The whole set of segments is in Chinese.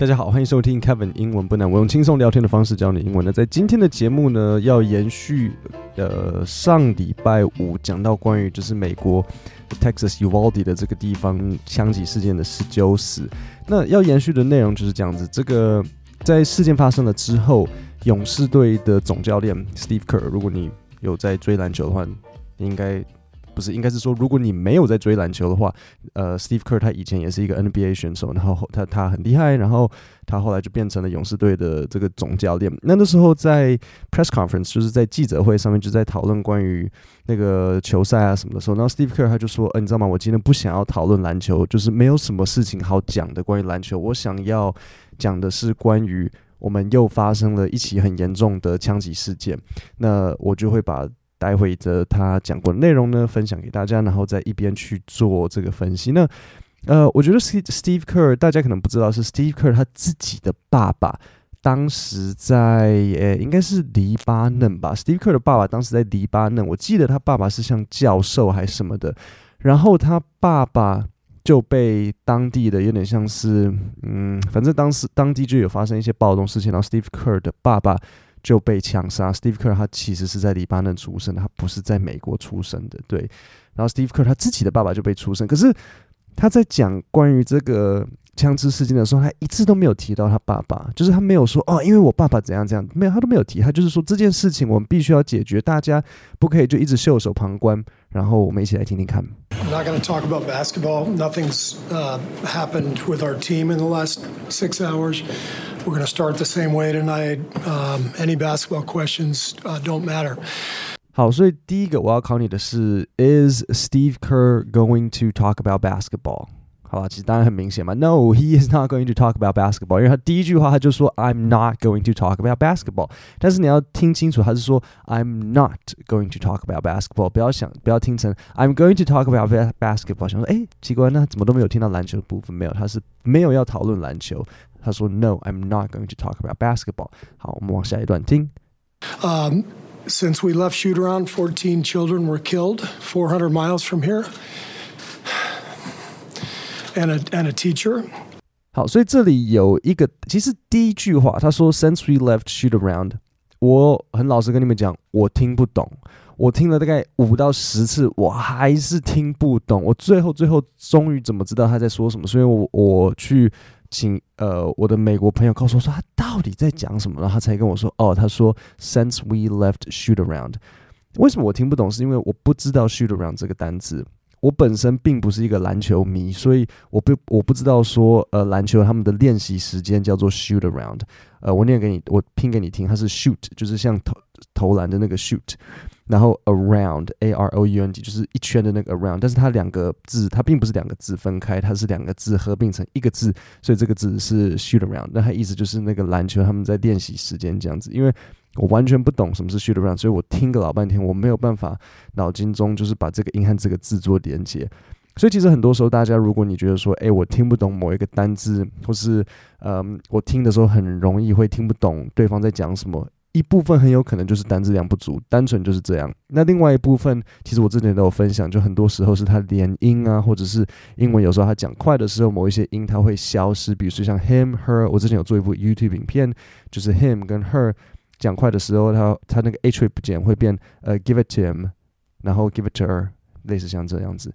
大家好，欢迎收听 Kevin 英文不难，我用轻松聊天的方式教你英文。那在今天的节目呢，要延续呃上礼拜五讲到关于就是美国 Texas Uvalde 的这个地方枪击事件的十九死。那要延续的内容就是这样子。这个在事件发生了之后，勇士队的总教练 Steve Kerr，如果你有在追篮球的话，应该。不是，应该是说，如果你没有在追篮球的话，呃，Steve Kerr 他以前也是一个 NBA 选手，然后他他很厉害，然后他后来就变成了勇士队的这个总教练。那那时候在 press conference，就是在记者会上面就在讨论关于那个球赛啊什么的时候，然后 Steve Kerr 他就说，呃，你知道吗？我今天不想要讨论篮球，就是没有什么事情好讲的关于篮球，我想要讲的是关于我们又发生了一起很严重的枪击事件，那我就会把。待会的他讲过内容呢，分享给大家，然后在一边去做这个分析。那呃，我觉得 Steve Kerr 大家可能不知道，是 Steve Kerr 他自己的爸爸，当时在呃，应该是黎巴嫩吧。Steve Kerr 的爸爸当时在黎巴嫩，我记得他爸爸是像教授还是什么的，然后他爸爸就被当地的有点像是嗯，反正当时当地就有发生一些暴动事情，然后 Steve Kerr 的爸爸。就被枪杀。Steve Kerr 他其实是在黎巴嫩出生的，他不是在美国出生的。对，然后 Steve Kerr 他自己的爸爸就被出生，可是他在讲关于这个枪支事件的时候，他一次都没有提到他爸爸，就是他没有说哦，因为我爸爸怎样怎样，没有，他都没有提。他就是说这件事情我们必须要解决，大家不可以就一直袖手旁观。然后我们一起来听听看。I'm not going to talk about basketball. Nothing's uh, happened with our team in the last six hours. We're going to start the same way tonight. Um, any basketball questions uh, don't matter. 好，所以第一个我要考你的是：Is Steve Kerr going to talk about basketball？ 好了，其实当然很明显嘛。No, he is not going to talk about basketball。因为他第一句话他就说 I'm not going to talk about basketball。但是你要听清楚，他是说 I'm not going to talk about basketball。不要想，不要听成 I'm going to talk about basketball。想说，哎，奇怪，那怎么都没有听到篮球的部分？没有，他是没有要讨论篮球。他说：“No, I'm not going to talk about basketball。”好，我们往下一段听。Um, since we left shoot around, 14 children were killed 400 miles from here, And a and a teacher. 好，所以这里有一个，其实第一句话他说：“Since we left shoot around。”我很老实跟你们讲，我听不懂。我听了大概五到十次，我还是听不懂。我最后最后终于怎么知道他在说什么？所以我我去。请呃，我的美国朋友告诉我说他到底在讲什么，然后他才跟我说哦，他说 since we left shoot around，为什么我听不懂？是因为我不知道 shoot around 这个单词。我本身并不是一个篮球迷，所以我不我不知道说呃篮球他们的练习时间叫做 shoot around。呃，我念给你，我拼给你听，它是 shoot，就是像投投篮的那个 shoot。然后 around a r o u n d 就是一圈的那个 around，但是它两个字它并不是两个字分开，它是两个字合并成一个字，所以这个字是 shoot around。那它意思就是那个篮球他们在练习时间这样子。因为我完全不懂什么是 shoot around，所以我听个老半天，我没有办法脑筋中就是把这个音和这个字做连接。所以其实很多时候，大家如果你觉得说，诶，我听不懂某一个单字，或是嗯，我听的时候很容易会听不懂对方在讲什么。一部分很有可能就是单字量不足，单纯就是这样。那另外一部分，其实我之前都有分享，就很多时候是他连音啊，或者是英文有时候他讲快的时候，某一些音它会消失。比如说像 him、her，我之前有做一部 YouTube 影片，就是 him 跟 her 讲快的时候，它它那个 h 会不见，会变呃 give it to him，然后 give it to her，类似像这样子。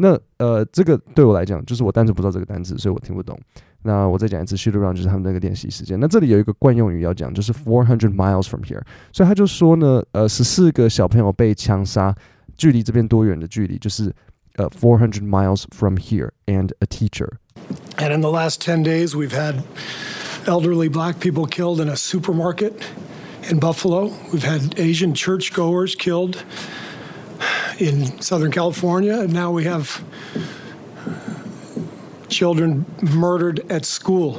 那呃，这个对我来讲，就是我单纯不知道这个单字，所以我听不懂。那我再讲一次，shoot around 就是他们那个练习时间。那这里有一个惯用语要讲，就是 four hundred miles from here。所以他就说呢，呃，十四个小朋友被枪杀，距离这边多远的距离？就是呃 four hundred miles from here and a teacher。And in the last ten days, we've had elderly black people killed in a supermarket in Buffalo. We've had Asian churchgoers killed in Southern California, and now we have children murdered at school。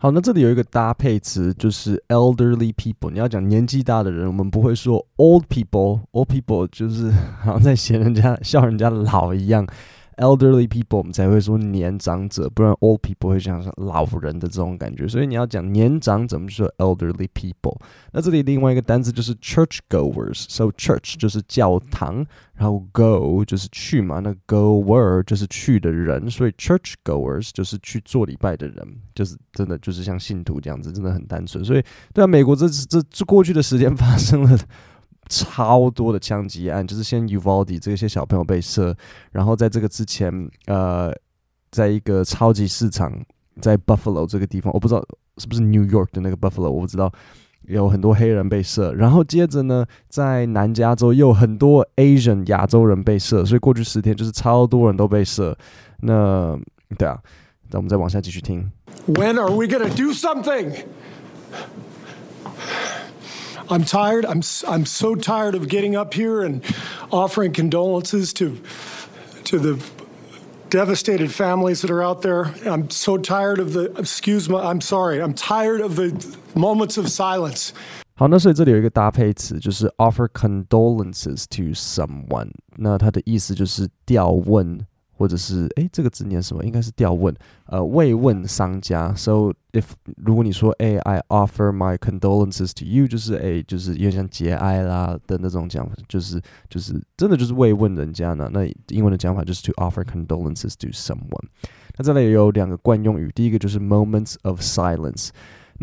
好，那这里有一个搭配词，就是 elderly people。你要讲年纪大的人，我们不会说 old people。old people 就是好像在嫌人家笑人家老一样。 Elderly people，我们才会说年长者，不然 old people 会讲说老人的这种感觉。所以你要讲年长者，我们就说 elderly people。那这里另外一个单词就是 church goers，so church 就是教堂，然后 go 就是去嘛，那 goer 就是去的人，所以 church goers 就是去做礼拜的人，就是真的就是像信徒这样子，真的很单纯。所以对啊，美国这这这过去的时间发生了。超多的枪击案，就是先 Uvalde 这些小朋友被射，然后在这个之前，呃，在一个超级市场，在 Buffalo 这个地方，我不知道是不是 New York 的那个 Buffalo，我不知道有很多黑人被射，然后接着呢，在南加州又有很多 Asian 亚洲人被射，所以过去十天就是超多人都被射。那对啊，那我们再往下继续听。When are we gonna do something? I'm tired. I'm I'm so tired of getting up here and offering condolences to to the devastated families that are out there. I'm so tired of the excuse me. I'm sorry. I'm tired of the moments of silence. 好，那所以这里有一个搭配词，就是 offer condolences to someone。那它的意思就是吊问。 或者是诶，这个字念什么？应该是吊问，呃，慰问商家。So if 如果你说诶，I offer my condolences to you，就是诶，就是有点像节哀啦的那种讲法，就是就是真的就是慰问人家呢。那英文的讲法就是 to offer condolences to someone。那这里有两个惯用语，第一个就是 moments of silence。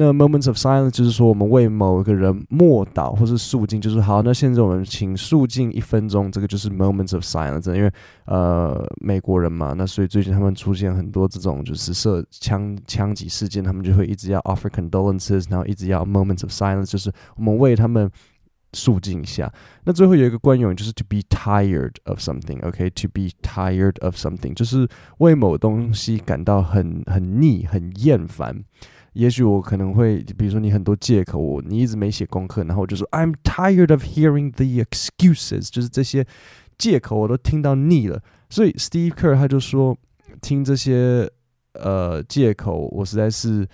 那 moments of silence 就是说，我们为某一个人默祷或是肃静，就是好。那现在我们请肃静一分钟，这个就是 moments of silence。因为呃，美国人嘛，那所以最近他们出现很多这种就是射枪枪击事件，他们就会一直要 offer condolences，然后一直要 moments of silence，就是我们为他们肃静一下。那最后有一个惯用语就是 to be tired of something，OK，to be tired of something，就是为某东西感到很很腻、很厌烦。也许我可能会，比如说你很多借口，我你一直没写功课，然后我就说 I'm tired of hearing the excuses，就是这些借口我都听到腻了。所以 Steve Kerr 他就说，听这些呃借口我实在是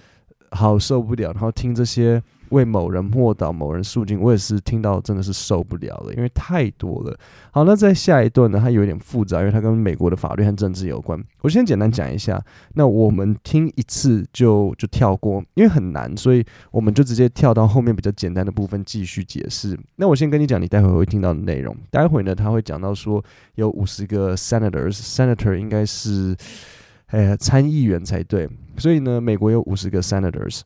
好受不了，然后听这些。为某人默祷、某人肃静，我也是听到真的是受不了了，因为太多了。好，那在下一段呢，它有点复杂，因为它跟美国的法律和政治有关。我先简单讲一下，那我们听一次就就跳过，因为很难，所以我们就直接跳到后面比较简单的部分继续解释。那我先跟你讲，你待会会听到的内容。待会呢，他会讲到说有五十个 senators，senator 应该是哎参议员才对，所以呢，美国有五十个 senators。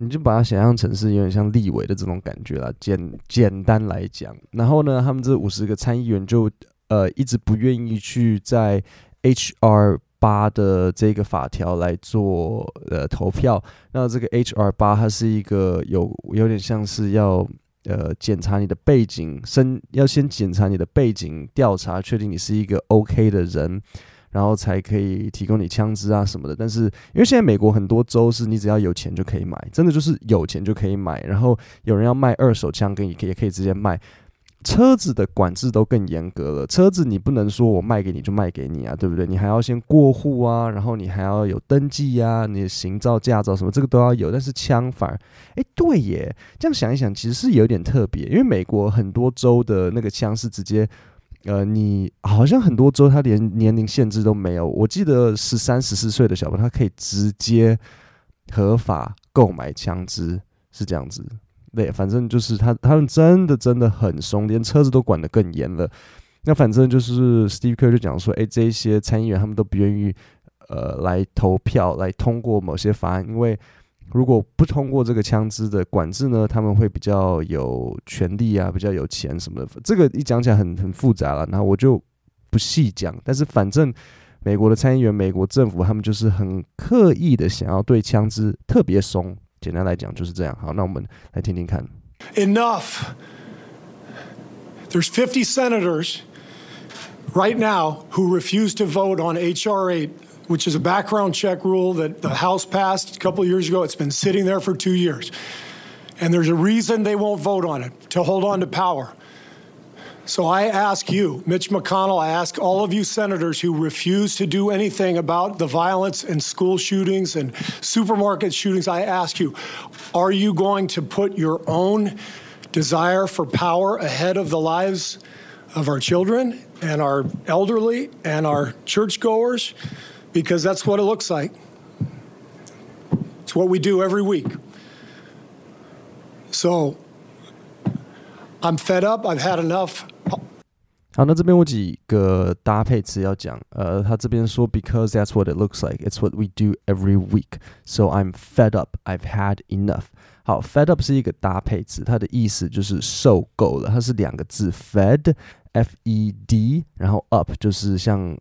你就把它想象成是有点像立委的这种感觉啦，简简单来讲，然后呢，他们这五十个参议员就呃一直不愿意去在 HR 八的这个法条来做呃投票。那这个 HR 八它是一个有有点像是要呃检查你的背景，先要先检查你的背景调查，确定你是一个 OK 的人。然后才可以提供你枪支啊什么的，但是因为现在美国很多州是你只要有钱就可以买，真的就是有钱就可以买。然后有人要卖二手枪给你，可也可以直接卖。车子的管制都更严格了，车子你不能说我卖给你就卖给你啊，对不对？你还要先过户啊，然后你还要有登记呀、啊，你的行照、驾照什么这个都要有。但是枪反而，哎，对耶，这样想一想其实是有点特别，因为美国很多州的那个枪是直接。呃，你好像很多州他连年龄限制都没有。我记得十三、十四岁的小朋友，他可以直接合法购买枪支，是这样子。对，反正就是他他们真的真的很松，连车子都管得更严了。那反正就是 Steve 就讲说，哎，这些参议员他们都不愿意呃来投票来通过某些法案，因为。如果不通过这个枪支的管制呢，他们会比较有权力啊，比较有钱什么的。这个一讲起来很很复杂了，那我就不细讲。但是反正美国的参议员、美国政府他们就是很刻意的想要对枪支特别松。简单来讲就是这样。好，那我们来听听看。Enough. There's 50 senators right now who refuse to vote on HR 8. Which is a background check rule that the House passed a couple years ago. It's been sitting there for two years. And there's a reason they won't vote on it to hold on to power. So I ask you, Mitch McConnell, I ask all of you senators who refuse to do anything about the violence and school shootings and supermarket shootings, I ask you, are you going to put your own desire for power ahead of the lives of our children and our elderly and our churchgoers because that's what it looks like. It's what we do every week. So I'm fed up. I've had enough. 好，那这边有几个搭配词要讲。呃，他这边说，because that's what it looks like. It's what we do every week. So I'm fed up. I've had enough. 好，fed up 是一个搭配词，它的意思就是受够了。它是两个字，fed，f e d，然后 up 就是像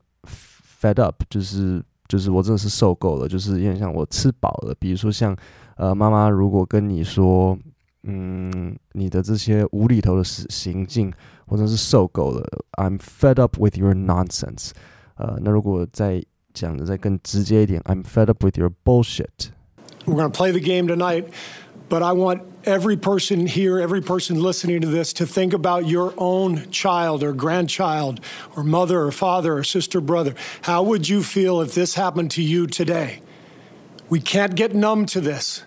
fed up，就是就是我真的是受够了，就是有点像我吃饱了。比如说像呃，妈妈如果跟你说，嗯，你的这些无厘头的行行径。我真是受够了，I'm fed up with your nonsense。呃，那如果再讲的再更直接一点，I'm fed up with your bullshit。We're going to play the game tonight, but I want every person here, every person listening to this, to think about your own child or grandchild or mother or father or sister, brother. How would you feel if this happened to you today? We can't get numb to this.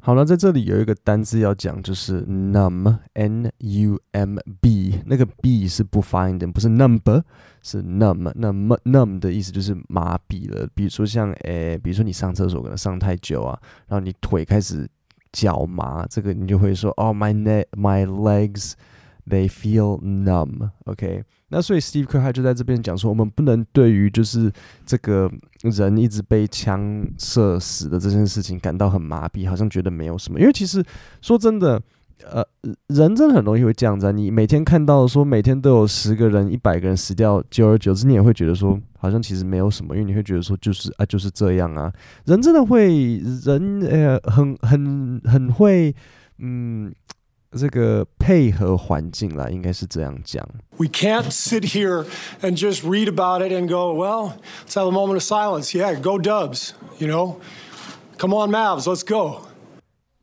好了，在这里有一个单字要讲，就是 numb，n u m b，那个 b 是不发音的，不是 number，是 numb。那 numb 的意思就是麻痹了。比如说像，诶、欸，比如说你上厕所可能上太久啊，然后你腿开始 脚麻，这个你就会说，哦、，my neck，my legs。They feel numb. OK，那所以 Steve Kerr 他就在这边讲说，我们不能对于就是这个人一直被枪射死的这件事情感到很麻痹，好像觉得没有什么。因为其实说真的，呃，人真的很容易会这样子啊。你每天看到说每天都有十个人、一百个人死掉，久而久之你也会觉得说，好像其实没有什么，因为你会觉得说就是啊就是这样啊。人真的会人呃很很很会嗯。这个配合环境啦，应该是这样讲。We can't sit here and just read about it and go, well, let's have a moment of silence. Yeah, go Dubs. You know, come on, Mavs, let's go.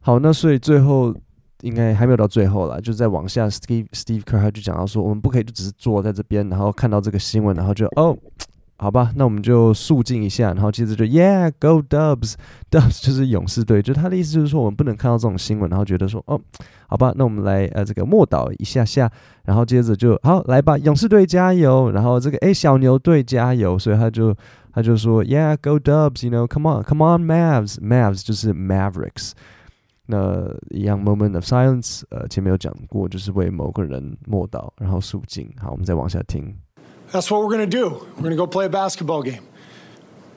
好，那所以最后应该还没有到最后啦，就再往下，Steve Steve Kerr 他就讲到说，我们不可以就只是坐在这边，然后看到这个新闻，然后就哦。好吧，那我们就肃静一下，然后接着就 Yeah Go Dubs，Dubs 就是勇士队，就他的意思就是说，我们不能看到这种新闻，然后觉得说哦，好吧，那我们来呃这个默祷一下下，然后接着就好来吧，勇士队加油，然后这个诶小牛队加油，所以他就他就说 Yeah Go Dubs，you know come on come on Mavs，Mavs 就是 Mavericks，那一样 moment of silence，呃前面有讲过，就是为某个人默祷，然后肃静，好，我们再往下听。That's what we're going to do. We're going to go play a basketball game.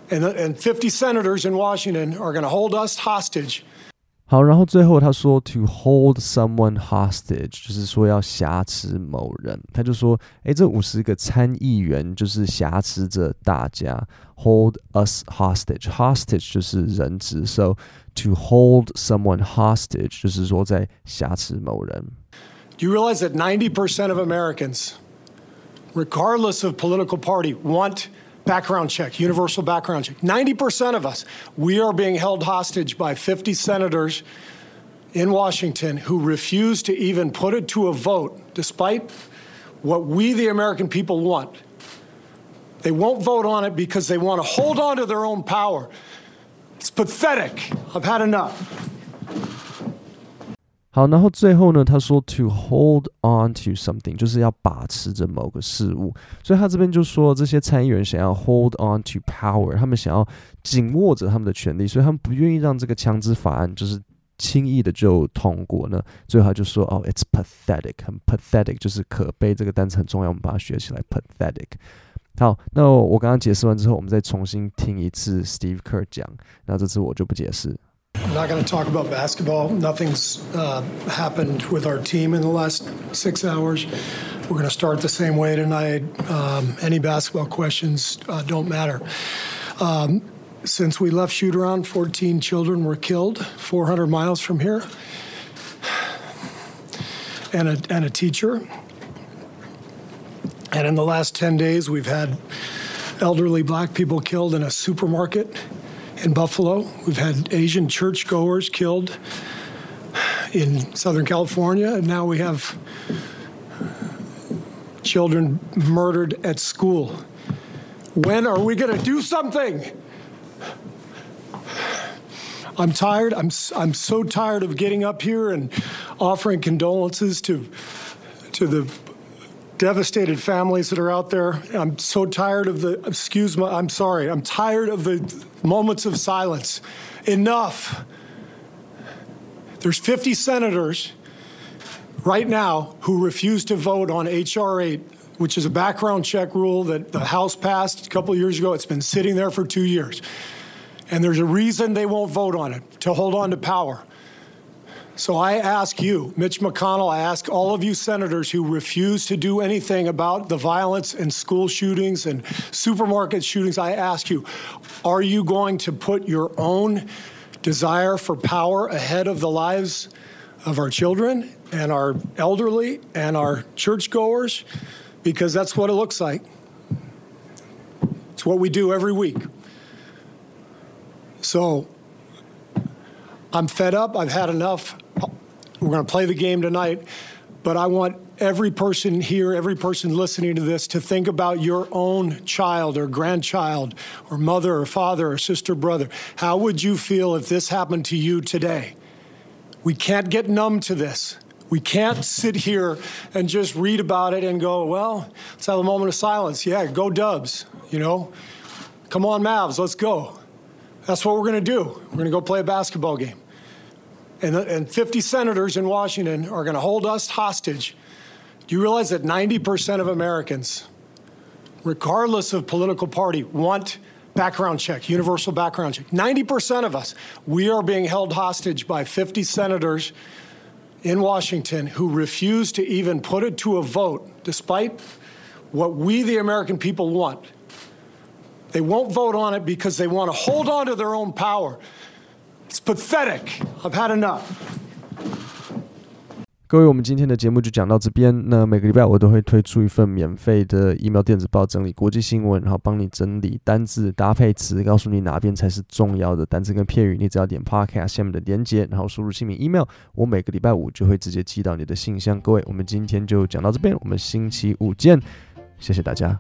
And, and 50 senators in Washington are going to hold us hostage. 好，然后最后他说 to hold someone hostage，就是说要挟持某人。他就说，诶，这五十个参议员就是挟持着大家，hold us hostage，hostage 就是人质，so to hold someone hostage 就是说在挟持某人。Do you realize that 90% of Americans regardless of political party, want background check, universal background check. 90% of us, we are being held hostage by 50 senators in Washington who refuse to even put it to a vote, despite what we, the American people, want. They won't vote on it because they want to hold on to their own power. It's pathetic. I've had enough. 好，然后最后呢，他说 to hold on to something 就是要把持着某个事物，所以他这边就说这些参议员想要 hold on to power，他们想要紧握着他们的权利，所以他们不愿意让这个枪支法案就是轻易的就通过呢。最后他就说哦，it's pathetic，很 pathetic，就是可悲，这个单词很重要，我们把它学起来，pathetic。好，那我刚刚解释完之后，我们再重新听一次 Steve Kerr 讲，那这次我就不解释。Not going to talk about basketball. Nothing's uh, happened with our team in the last six hours. We're going to start the same way tonight. Um, any basketball questions uh, don't matter. Um, since we left shoot around, 14 children were killed 400 miles from here, and a, and a teacher. And in the last 10 days, we've had elderly black people killed in a supermarket in Buffalo. We've had Asian churchgoers killed in Southern California, and now we have children murdered at school. When are we going to do something? I'm tired. I'm, I'm so tired of getting up here and offering condolences to, to the devastated families that are out there. I'm so tired of the, excuse me, I'm sorry, I'm tired of the moments of silence. Enough. There's 50 senators right now who refuse to vote on H.R. 8, which is a background check rule that the House passed a couple years ago. It's been sitting there for two years. And there's a reason they won't vote on it to hold on to power. So I ask you, Mitch McConnell, I ask all of you senators who refuse to do anything about the violence and school shootings and supermarket shootings, I ask you, are you going to put your own desire for power ahead of the lives of our children and our elderly and our churchgoers? Because that's what it looks like. It's what we do every week. So I'm fed up. I've had enough. We're going to play the game tonight, but I want every person here, every person listening to this, to think about your own child or grandchild or mother or father or sister, brother. How would you feel if this happened to you today? We can't get numb to this. We can't sit here and just read about it and go, well, let's have a moment of silence. Yeah, go Dubs, you know? Come on, Mavs, let's go. That's what we're going to do. We're going to go play a basketball game. And, and 50 senators in Washington are going to hold us hostage. Do you realize that 90% of Americans, regardless of political party, want background check, universal background check? 90% of us, we are being held hostage by 50 senators in Washington who refuse to even put it to a vote, despite what we, the American people, want. They won't vote on it because they want to hold on to their own power. Pathetic. I've had enough. 各位，我们今天的节目就讲到这边。那每个礼拜我都会推出一份免费的 email 电子报，整理国际新闻，然后帮你整理单字搭配词，告诉你哪边才是重要的单词跟片语。你只要点 podcast 下面的连接，然后输入姓名 email，我每个礼拜五就会直接寄到你的信箱。各位，我们今天就讲到这边，我们星期五见，谢谢大家。